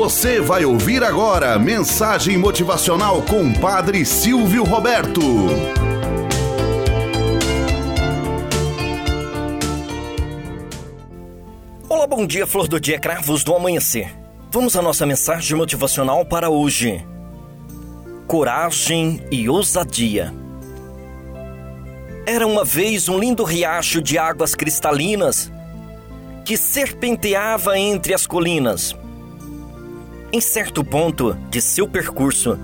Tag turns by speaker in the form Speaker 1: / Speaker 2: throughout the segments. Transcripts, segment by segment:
Speaker 1: Você vai ouvir agora mensagem motivacional com Padre Silvio Roberto.
Speaker 2: Olá, bom dia, flor do dia, cravos do amanhecer. Vamos à nossa mensagem motivacional para hoje. Coragem e ousadia. Era uma vez um lindo riacho de águas cristalinas que serpenteava entre as colinas. Em certo ponto de seu percurso,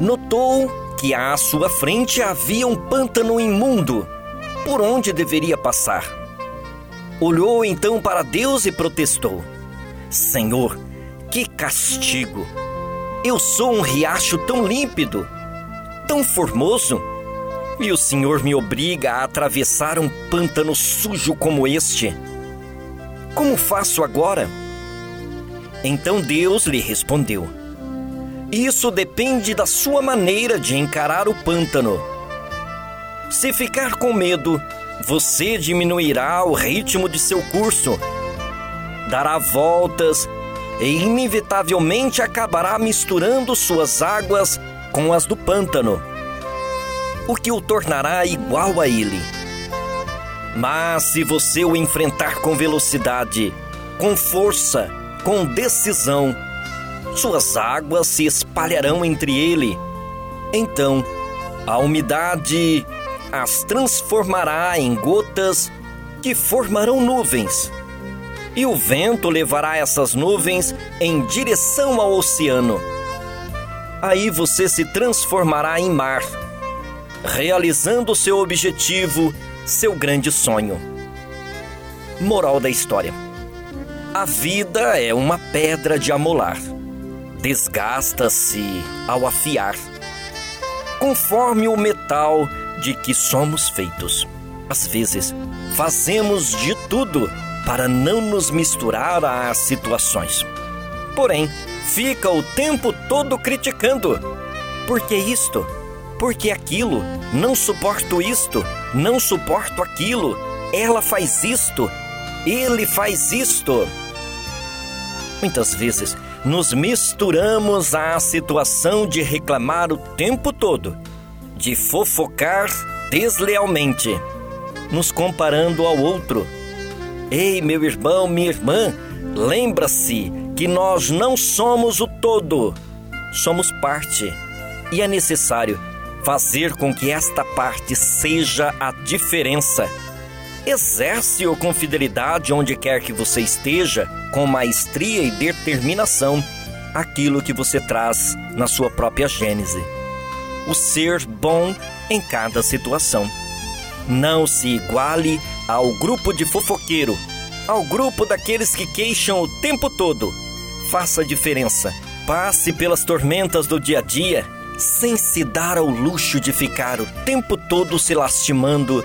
Speaker 2: notou que à sua frente havia um pântano imundo por onde deveria passar. Olhou então para Deus e protestou: Senhor, que castigo! Eu sou um riacho tão límpido, tão formoso, e o Senhor me obriga a atravessar um pântano sujo como este. Como faço agora? Então Deus lhe respondeu: Isso depende da sua maneira de encarar o pântano. Se ficar com medo, você diminuirá o ritmo de seu curso, dará voltas e inevitavelmente acabará misturando suas águas com as do pântano, o que o tornará igual a ele. Mas se você o enfrentar com velocidade, com força, com decisão, suas águas se espalharão entre ele. Então, a umidade as transformará em gotas que formarão nuvens. E o vento levará essas nuvens em direção ao oceano. Aí você se transformará em mar, realizando seu objetivo, seu grande sonho. Moral da história a vida é uma pedra de amolar. Desgasta-se ao afiar, conforme o metal de que somos feitos. Às vezes, fazemos de tudo para não nos misturar às situações. Porém, fica o tempo todo criticando. Por que isto? Por que aquilo? Não suporto isto, não suporto aquilo. Ela faz isto, ele faz isto. Muitas vezes nos misturamos à situação de reclamar o tempo todo, de fofocar deslealmente, nos comparando ao outro. Ei, meu irmão, minha irmã, lembra-se que nós não somos o todo, somos parte. E é necessário fazer com que esta parte seja a diferença Exerce-o com fidelidade onde quer que você esteja, com maestria e determinação, aquilo que você traz na sua própria gênese. O ser bom em cada situação. Não se iguale ao grupo de fofoqueiro, ao grupo daqueles que queixam o tempo todo. Faça diferença. Passe pelas tormentas do dia a dia sem se dar ao luxo de ficar o tempo todo se lastimando